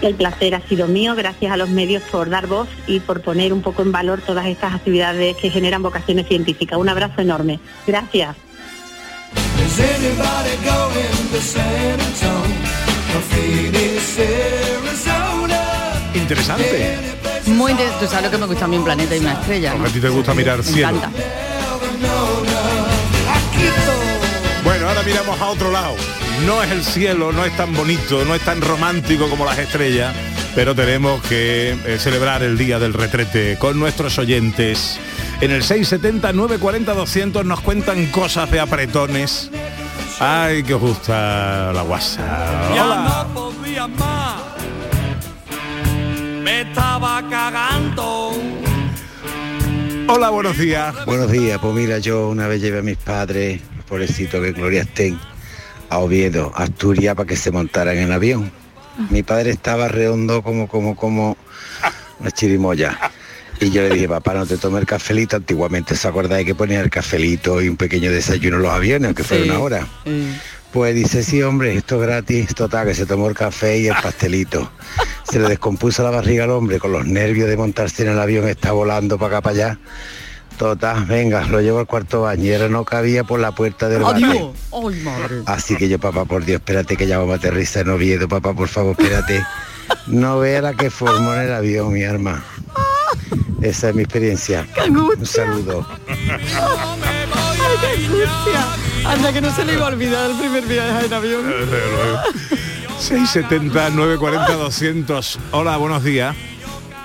El placer ha sido mío, gracias a los medios por dar voz y por poner un poco en valor todas estas actividades que generan vocaciones científicas. Un abrazo enorme. Gracias. Interesante. Muy de, tú sabes lo que me gusta a mí un planeta y una estrella. ¿no? A ti te gusta mirar Me cielo. encanta. Bueno, ahora miramos a otro lado. No es el cielo, no es tan bonito, no es tan romántico como las estrellas, pero tenemos que eh, celebrar el día del retrete con nuestros oyentes. En el 670 940 200 nos cuentan cosas de apretones. Ay, que os gusta la guasa. Ya Hola. no podía más. Me estaba cagando. Hola, buenos días. Buenos días, pues mira, yo una vez llevé a mis padres, pobrecito que gloria estén, a Oviedo, Asturias, para que se montaran en avión. Mi padre estaba redondo como, como, como una chirimoya. Y yo le dije, papá, no te tomes el cafelito. Antiguamente se acordáis que ponía el cafelito y un pequeño desayuno en los aviones, aunque fuera Sí. una hora. Pues dice, sí, hombre, esto es gratis, total, que se tomó el café y el pastelito. Se le descompuso la barriga al hombre con los nervios de montarse en el avión, está volando para acá, para allá. Total, venga, lo llevo al cuarto bañero, no cabía por la puerta del váter. Adiós. Ay, madre. Así que yo, papá, por Dios, espérate que ya vamos a aterrizar en Oviedo, papá, por favor, espérate. No vea la que formó en el avión, mi arma. Esa es mi experiencia. Un saludo. Ay, qué angustia. Anda que no se le iba a olvidar el primer viaje en avión. 670 940 200. Hola, buenos días.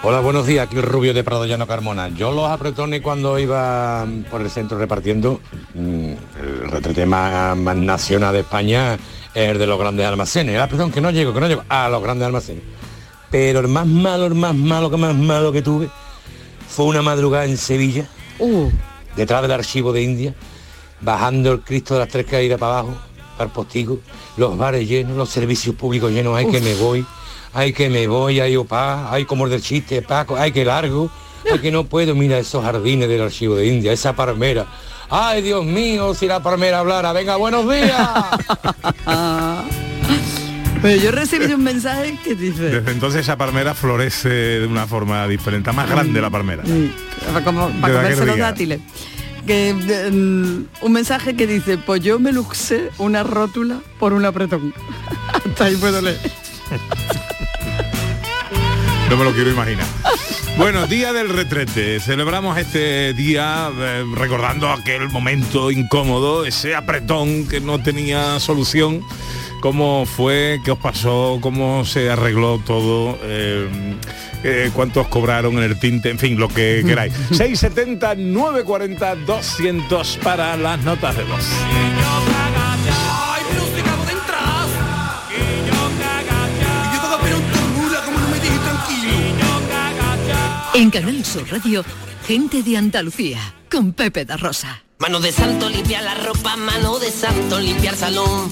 Hola, buenos días, aquí el Rubio de Prado Llano Carmona. Yo los apretones cuando iba por el centro repartiendo, mm, el retrete más, más nacional de España es el de los grandes almacenes. El apretón que no llego, que no llego a los grandes almacenes. Pero el más malo, el más malo, que más malo que tuve fue una madrugada en Sevilla, detrás del archivo de India, bajando el Cristo de las Tres Caídas para abajo, para el postigo, los bares llenos, los servicios públicos llenos, ay que me voy, ay que me voy, ay opa, ay como el del chiste, Paco, ay que largo, ay que no puedo, mira esos jardines del archivo de India, esa palmera. Ay Dios mío, si la palmera hablara, venga, buenos días. Pero yo recibí un mensaje que dice, Desde entonces esa palmera florece de una forma diferente, más grande la palmera. para, como- para De comerse los dátiles, que de- mm, un mensaje que dice, pues yo me luxé una rótula por un apretón. Hasta ahí puedo leer. No me lo quiero imaginar. Bueno, día del retrete. Celebramos este día eh, recordando aquel momento incómodo, ese apretón que no tenía solución. ¿Cómo fue? ¿Qué os pasó? ¿Cómo se arregló todo? Eh, eh, ¿Cuántos cobraron en el tinte? En fin, lo que queráis. 670 940 200 para las notas de voz. En Canal Sur Radio, gente de Andalucía, con Pepe da Rosa. Mano de santo limpia la ropa, mano de santo limpiar salón,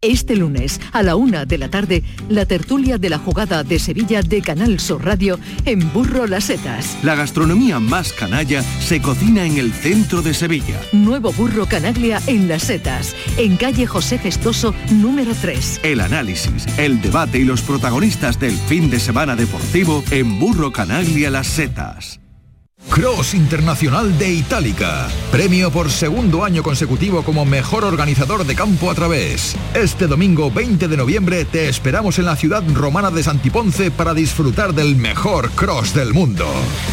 Este lunes a la una de la tarde, la tertulia de la jugada de Sevilla de Canal Sur Radio en Burro Las Setas. La gastronomía más canalla se cocina en el centro de Sevilla. Nuevo burro canaglia en Las Setas, en calle José Gestoso número 3. El análisis, el debate y los protagonistas del fin de semana deportivo en Burro Canaglia Las Setas. Cross Internacional de Itálica. Premio por segundo año consecutivo como mejor organizador de campo a través. Este domingo 20 de noviembre te esperamos en la ciudad romana de Santiponce para disfrutar del mejor cross del mundo.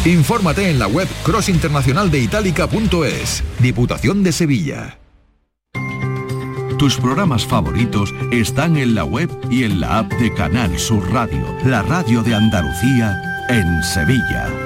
Infórmate en la web crossinternacionaldeitalica.es. Diputación de Sevilla. Tus programas favoritos están en la web y en la app de Canal Sur Radio, la radio de Andalucía en Sevilla.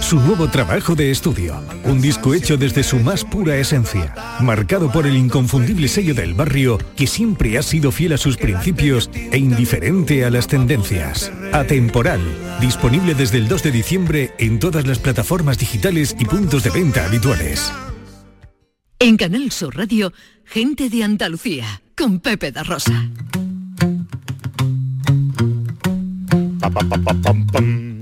su nuevo trabajo de estudio. Un disco hecho desde su más pura esencia, marcado por el inconfundible sello del barrio que siempre ha sido fiel a sus principios e indiferente a las tendencias. Atemporal, disponible desde el 2 de diciembre en todas las plataformas digitales y puntos de venta habituales. En Canal Sur Radio, gente de Andalucía, con Pepe da Rosa.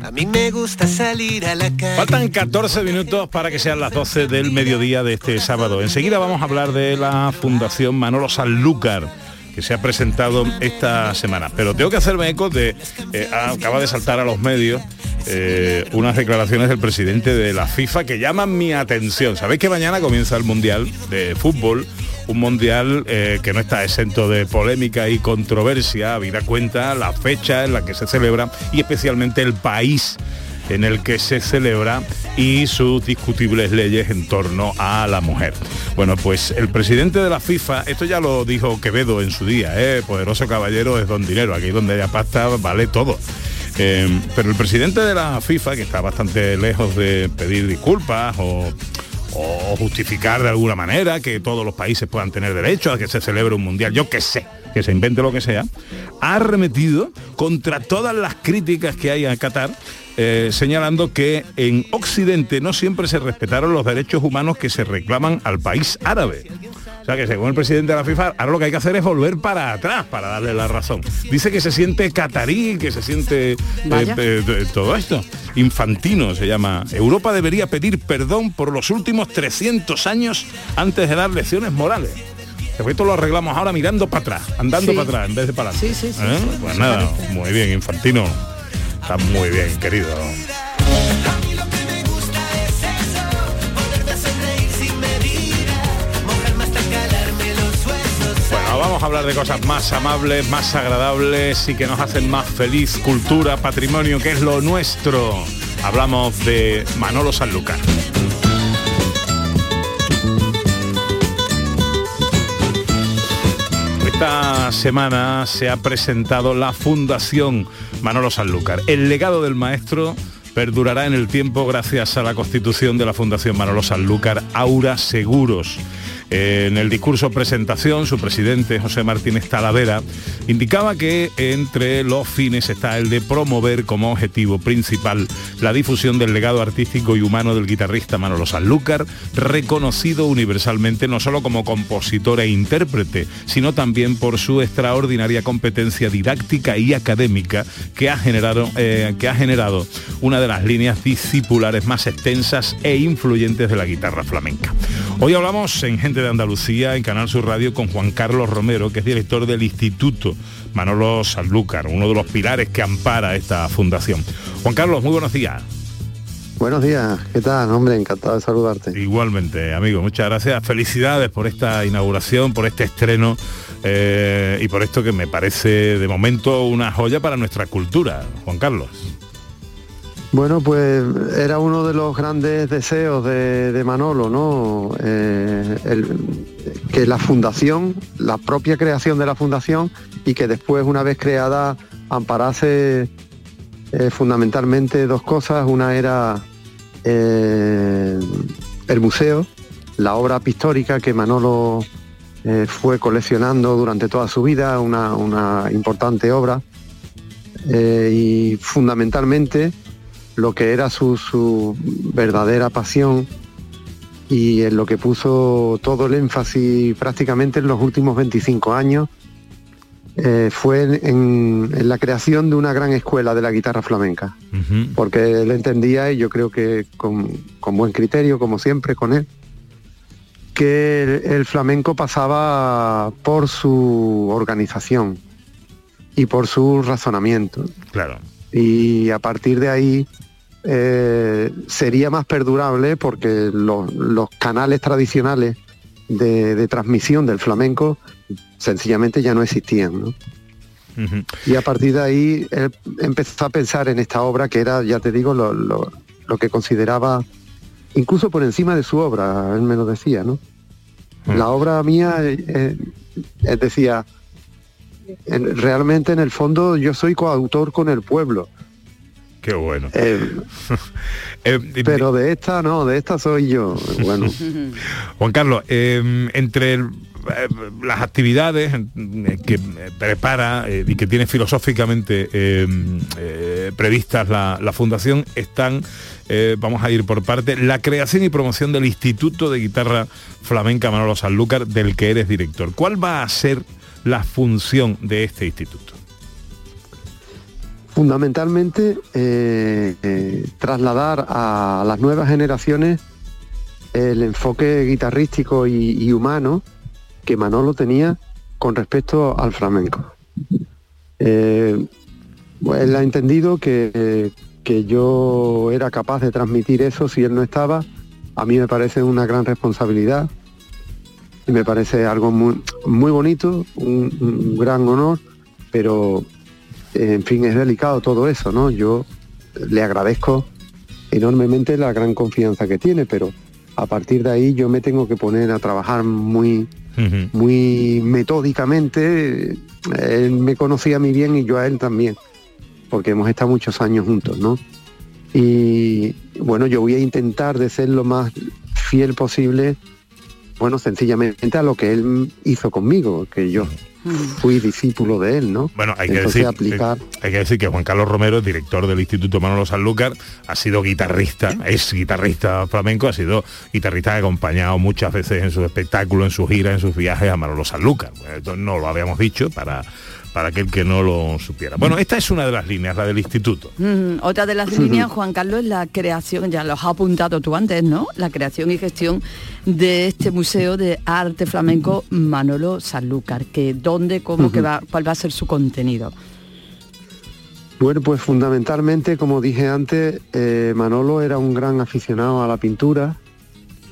A mí me gusta salir a la calle. Faltan 14 minutos para que sean las 12 del mediodía de este sábado. Enseguida vamos a hablar de la Fundación Manolo Sanlúcar que se ha presentado esta semana. Pero tengo que hacerme eco de, eh, acaba de saltar a los medios eh, unas declaraciones del presidente de la FIFA que llaman mi atención. Sabéis que mañana comienza el Mundial de Fútbol, un Mundial eh, que no está exento de polémica y controversia, habida cuenta la fecha en la que se celebra y especialmente el país en el que se celebra y sus discutibles leyes en torno a la mujer. Bueno, pues el presidente de la FIFA, esto ya lo dijo Quevedo en su día, ¿eh? poderoso caballero es don dinero, aquí donde haya pasta vale todo. Eh, pero el presidente de la FIFA, que está bastante lejos de pedir disculpas o, o justificar de alguna manera que todos los países puedan tener derecho a que se celebre un mundial, yo qué sé, que se invente lo que sea, ha arremetido contra todas las críticas que hay a Qatar, eh, señalando que en Occidente no siempre se respetaron los derechos humanos que se reclaman al país árabe. O sea que según el presidente de la FIFA, ahora lo que hay que hacer es volver para atrás para darle la razón. Dice que se siente catarí, que se siente eh, eh, todo esto. Infantino se llama. Europa debería pedir perdón por los últimos 300 años antes de dar lecciones morales. Esto lo arreglamos ahora mirando para atrás, andando Sí. para atrás en vez de para adelante. Sí, sí, sí, ¿Eh? Pues nada, parece. muy bien, Infantino. Está muy bien, querido. Bueno, vamos a hablar de cosas más amables, más agradables y que nos hacen más feliz. Cultura, patrimonio, que es lo nuestro. Hablamos de Manolo Sanlúcar. Esta semana se ha presentado la Fundación Manolo Sanlúcar. El legado del maestro perdurará en el tiempo gracias a la constitución de la Fundación Manolo Sanlúcar Aura Seguros. En el discurso presentación, su presidente, José Martínez Talavera, indicaba que entre los fines está el de promover como objetivo principal la difusión del legado artístico y humano del guitarrista Manolo Sanlúcar, reconocido universalmente no solo como compositor e intérprete, sino también por su extraordinaria competencia didáctica y académica que ha generado, eh, que ha generado una de las líneas discipulares más extensas e influyentes de la guitarra flamenca. Hoy hablamos en Gente de Andalucía, en Canal Sur Radio, con Juan Carlos Romero, que es director del Instituto Manolo Sanlúcar, uno de los pilares que ampara esta fundación. Juan Carlos, muy buenos días. Buenos días, ¿qué tal? Hombre, encantado de saludarte. Igualmente, amigo, muchas gracias. Felicidades por esta inauguración, por este estreno eh, y por esto que me parece de momento una joya para nuestra cultura, Juan Carlos. Bueno, pues era uno de los grandes deseos de, Manolo, ¿no? Eh, que la fundación, la propia creación de la fundación y que después, una vez creada, amparase eh, fundamentalmente dos cosas. Una era eh, el museo, la obra pictórica que Manolo fue coleccionando durante toda su vida, una, una importante obra. Y fundamentalmente lo que era su, su verdadera pasión y en lo que puso todo el énfasis prácticamente en los últimos 25 años eh, fue en, la creación de una gran escuela de la guitarra flamenca, porque él entendía, y yo creo que con, con buen criterio, como siempre con él, que el, el flamenco pasaba por su organización y por su razonamiento. Claro. y a partir de ahí eh, sería más perdurable porque los, los canales tradicionales de, de transmisión del flamenco sencillamente ya no existían. ¿no? Y a partir de ahí él empezó a pensar en esta obra que era, ya te digo, lo, lo- lo que consideraba incluso por encima de su obra, él me lo decía, ¿no? La obra mía, eh, eh, decía, en- realmente en el fondo yo soy coautor con el pueblo. Qué bueno. Eh, pero de esta no, de esta soy yo. Bueno, Juan Carlos, eh, entre el- eh, las actividades eh, que eh, prepara eh, y que tiene filosóficamente eh, eh, previstas la, la fundación están, eh, vamos a ir por parte, la creación y promoción del Instituto de Guitarra Flamenca Manolo Sanlúcar, del que eres director. ¿Cuál va a ser la función de este instituto? Fundamentalmente eh, eh, trasladar a las nuevas generaciones el enfoque guitarrístico y, humano que Manolo tenía con respecto al flamenco. Eh, pues él ha entendido que, que yo era capaz de transmitir eso si él no estaba. A mí me parece una gran responsabilidad y me parece algo muy, muy bonito, un, gran honor, pero en fin, es delicado todo eso, ¿no? Yo le agradezco enormemente la gran confianza que tiene, pero a partir de ahí yo me tengo que poner a trabajar muy, muy metódicamente. Él me conocía a mí bien y yo a él también, porque hemos estado muchos años juntos, ¿no? Y bueno, yo voy a intentar de ser lo más fiel posible, bueno, sencillamente a lo que él hizo conmigo, que yo fui discípulo de él, ¿no? Bueno, hay que, Entonces, decir, aplicar hay que decir que Juan Carlos Romero, director del Instituto Manolo Sanlúcar, ha sido guitarrista, es guitarrista flamenco, ha sido guitarrista que ha acompañado muchas veces en sus espectáculos, en sus giras, en sus viajes a Manolo Sanlúcar. Esto no lo habíamos dicho para, para aquel que no lo supiera. Bueno, esta es una de las líneas, la del instituto. Mm, otra de las líneas, Juan Carlos, es la creación, ya lo has apuntado tú antes, ¿no? La creación y gestión de este Museo de Arte Flamenco Manolo Sanlúcar, que dónde, cómo, que va, cuál va a ser su contenido. Bueno, pues fundamentalmente, como dije antes, eh, Manolo era un gran aficionado a la pintura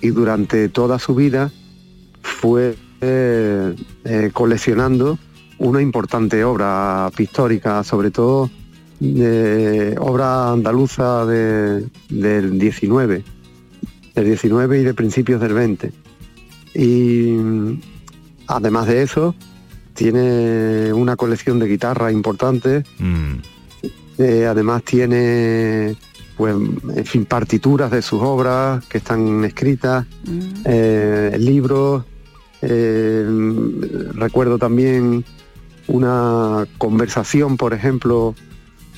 y durante toda su vida fue eh, eh, coleccionando una importante obra pictórica, sobre todo de obra andaluza de- del 19, del 19 y de principios del 20. Y mm, además de eso, tiene una colección de guitarras importante. Eh, además tiene, pues, en fin, partituras de sus obras que están escritas, eh, libros, Eh, recuerdo también una conversación, por ejemplo,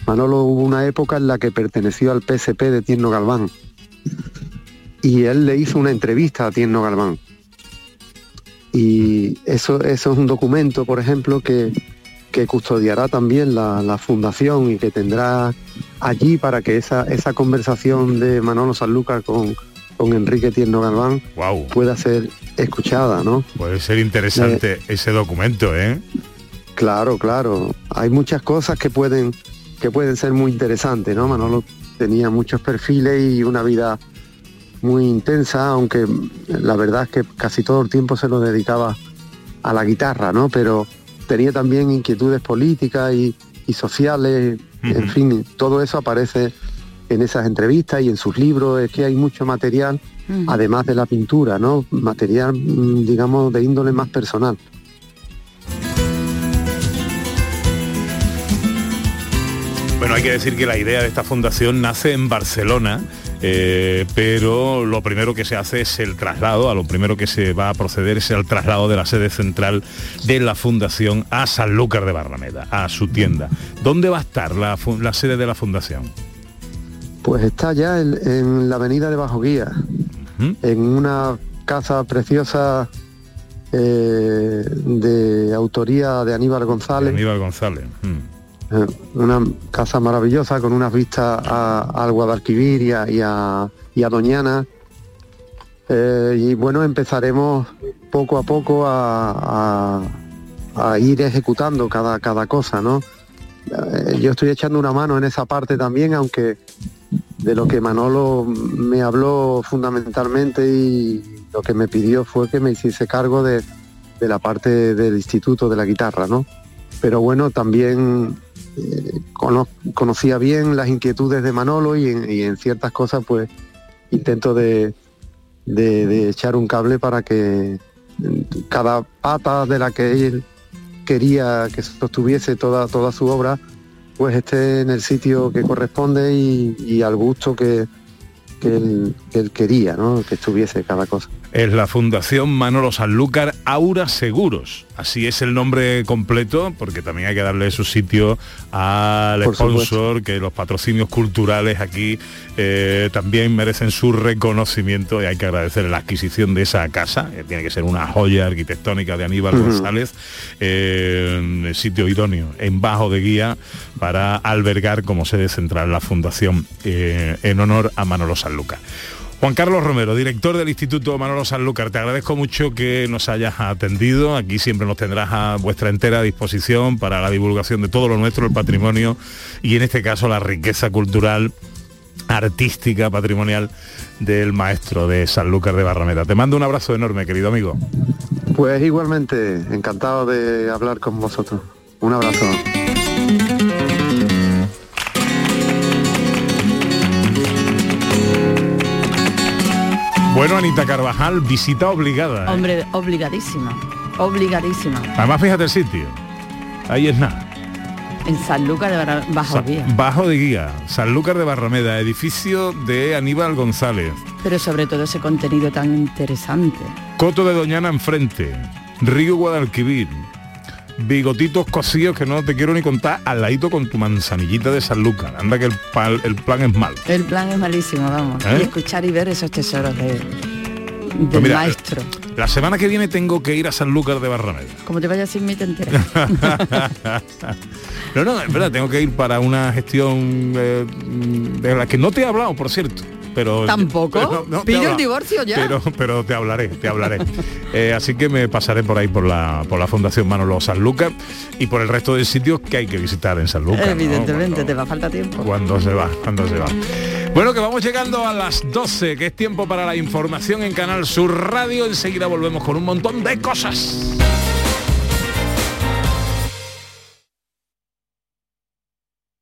Manolo hubo una época en la que perteneció al PSP de Tierno Galván y él le hizo una entrevista a Tierno Galván. Y eso, eso es un documento, por ejemplo, que, que custodiará también la, la fundación y que tendrá allí para que esa, esa conversación de Manolo Sanlúcar con, con Enrique Tierno Galván pueda ser escuchada, ¿no? Puede ser interesante ese documento, ¿eh? Claro, claro. Hay muchas cosas que pueden que pueden ser muy interesantes, ¿no? Manolo tenía muchos perfiles y una vida muy intensa, aunque la verdad es que casi todo el tiempo se lo dedicaba a la guitarra, ¿no? Pero tenía también inquietudes políticas y, y sociales, en fin, todo eso aparece en esas entrevistas y en sus libros, es que hay mucho material, además de la pintura, ¿no? Material, mm, digamos, de índole más personal. Bueno, hay que decir que la idea de esta fundación nace en Barcelona, eh, pero lo primero que se hace es el traslado, a lo primero que se va a proceder es el traslado de la sede central de la fundación a Sanlúcar de Barrameda, a su tienda. ¿Dónde va a estar la, sede de la fundación? Pues está ya en, en la avenida de Bajo Guía, en una casa preciosa eh, de autoría de Aníbal González. Aníbal González. mm. Eh, una casa maravillosa con unas vistas al Guadalquivir y a, y a- y a Doñana. Eh, y bueno, empezaremos poco a poco a, a- a ir ejecutando cada, cada cosa, ¿no? Eh, yo estoy echando una mano en esa parte también, aunque de lo que Manolo me habló fundamentalmente y lo que me pidió fue que me hiciese cargo de, de la parte del instituto de la guitarra, ¿no? Pero bueno, también cono- conocía bien las inquietudes de Manolo y en, ciertas cosas pues intento de, echar un cable para que cada pata de la que él quería que sostuviese toda, toda su obra pues esté en el sitio que corresponde y, al gusto que, que él, que él quería, ¿no? que estuviese cada cosa. Es la Fundación Manolo Sanlúcar Aura Seguros. Así es el nombre completo, porque también hay que darle su sitio al Por sponsor, que los patrocinios culturales aquí eh, también merecen su reconocimiento y hay que agradecer la adquisición de esa casa, que tiene que ser una joya arquitectónica de Aníbal. González, eh, sitio idóneo, en bajo de guía, para albergar como sede central la Fundación eh, en honor a Manolo Sanlúcar. Juan Carlos Romero, director del Instituto Manolo Sanlúcar, te agradezco mucho que nos hayas atendido. Aquí siempre nos tendrás a vuestra entera disposición para la divulgación de todo lo nuestro, el patrimonio y en este caso la riqueza cultural, artística, patrimonial del maestro de Sanlúcar de Barrameda. Te mando un abrazo enorme, querido amigo. Pues igualmente, encantado de hablar con vosotros. Un abrazo. Bueno, Anita Carvajal, visita obligada. ¿eh? Hombre, obligadísima, obligadísima. Además, fíjate el sitio. Ahí es nada. En Sanlúcar de Barra- Bajo Sa- Guía. Bajo de Guía, Sanlúcar de Barrameda, edificio de Aníbal González. Pero sobre todo ese contenido tan interesante. Coto de Doñana enfrente, Río Guadalquivir, bigotitos cocidos que no te quiero ni contar, al ladito con tu manzanillita de Sanlúcar. Anda que el, pal- el plan es malo. El plan es malísimo, vamos. ¿Eh? Y escuchar y ver esos tesoros de, del Pues mira, maestro. La semana que viene tengo que ir a Sanlúcar de Barrameda. Como te vayas sin mí te enteras. no, no, es verdad, tengo que ir para una gestión eh, de la que no te he hablado, por cierto. Pero, ¿Tampoco? pero no Pide divorcio ya. Pero, pero te hablaré, te hablaré. Eh, así que me pasaré por ahí por la, por la Fundación Manolo Sanlúcar y por el resto de sitios que hay que visitar en Sanlúcar. ¿no? Evidentemente, te va a falta tiempo. Cuando se va, cuando se va. Bueno, que vamos llegando a las 12, que es tiempo para la información en Canal Sur Radio. Enseguida volvemos con un montón de cosas.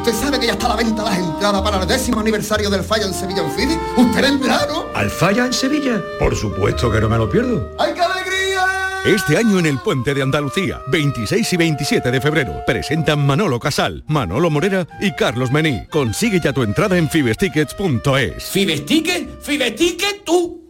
¿usted sabe que ya está a la venta las entradas para el décimo aniversario del Falla en Sevilla en Fidi? ¿Usted vendrá, no? ¿Al Falla en Sevilla? Por supuesto que no me lo pierdo. ¡Ay, qué alegría! Este año en el Puente de Andalucía, 26 y 27 de febrero, presentan Manolo Casal, Manolo Morera y Carlos Mení. Consigue ya tu entrada en fibestickets.es. ¿Fibesticket? ¿Fibesticket tú?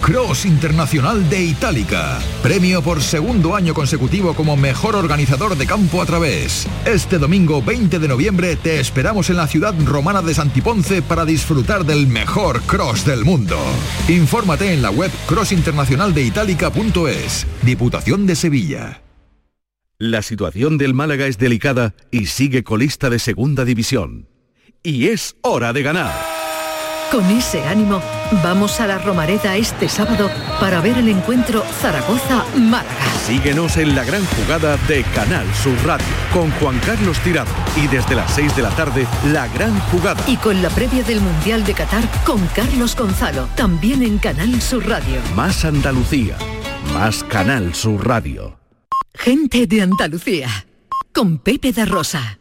Cross Internacional de Itálica. Premio por segundo año consecutivo como mejor organizador de campo a través. Este domingo 20 de noviembre te esperamos en la ciudad romana de Santiponce para disfrutar del mejor cross del mundo. Infórmate en la web crossinternacionaldeitalica.es. Diputación de Sevilla. La situación del Málaga es delicada y sigue colista de segunda división. Y es hora de ganar. Con ese ánimo, vamos a la Romareda este sábado para ver el encuentro Zaragoza-Málaga. Síguenos en la gran jugada de Canal Sur Radio con Juan Carlos Tirado y desde las 6 de la tarde la gran jugada. Y con la previa del Mundial de Qatar con Carlos Gonzalo, también en Canal Sur Radio. Más Andalucía, más Canal Sur Radio. Gente de Andalucía, con Pepe de Rosa.